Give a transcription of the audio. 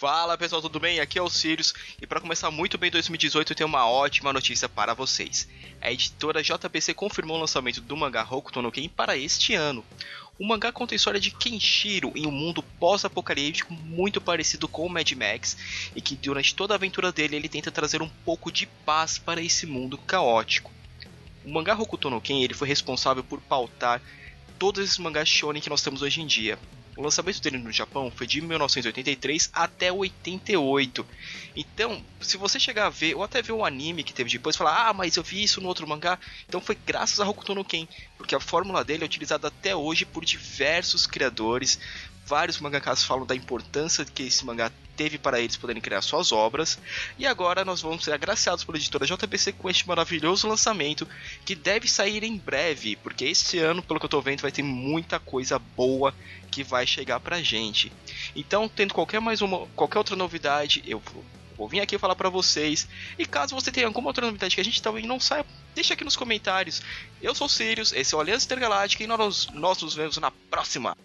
Fala pessoal, tudo bem? Aqui é o Sirius e para começar muito bem 2018 eu tenho uma ótima notícia para vocês. A editora JBC confirmou o lançamento do mangá Hokuto no Ken para este ano. O mangá conta a história de Kenshiro em um mundo pós-apocalíptico muito parecido com o Mad Max e que durante toda a aventura dele ele tenta trazer um pouco de paz para esse mundo caótico. O mangá Hokuto no Ken ele foi responsável por pautar todos esses mangás shonen que nós temos hoje em dia. O lançamento dele no Japão foi de 1983 até 88. Então, se você chegar a ver, ou até ver o anime que teve depois, falar, ah, mas eu vi isso no outro mangá, então foi graças a Hokuto no Ken, porque a fórmula dele é utilizada até hoje por diversos criadores. Vários mangakas falam da importância que esse mangá teve para eles poderem criar suas obras. E agora nós vamos ser agraciados pela editora JBC com este maravilhoso lançamento que deve sair em breve, porque este ano, pelo que eu estou vendo, vai ter muita coisa boa que vai chegar pra gente. Então, tendo qualquer mais uma, qualquer outra novidade, eu vou, vou vir aqui falar para vocês. E caso você tenha alguma outra novidade que a gente também não saiba, deixa aqui nos comentários. Eu sou o Sirius, esse é o Aliança Intergaláctica e nós, nós nos vemos na próxima.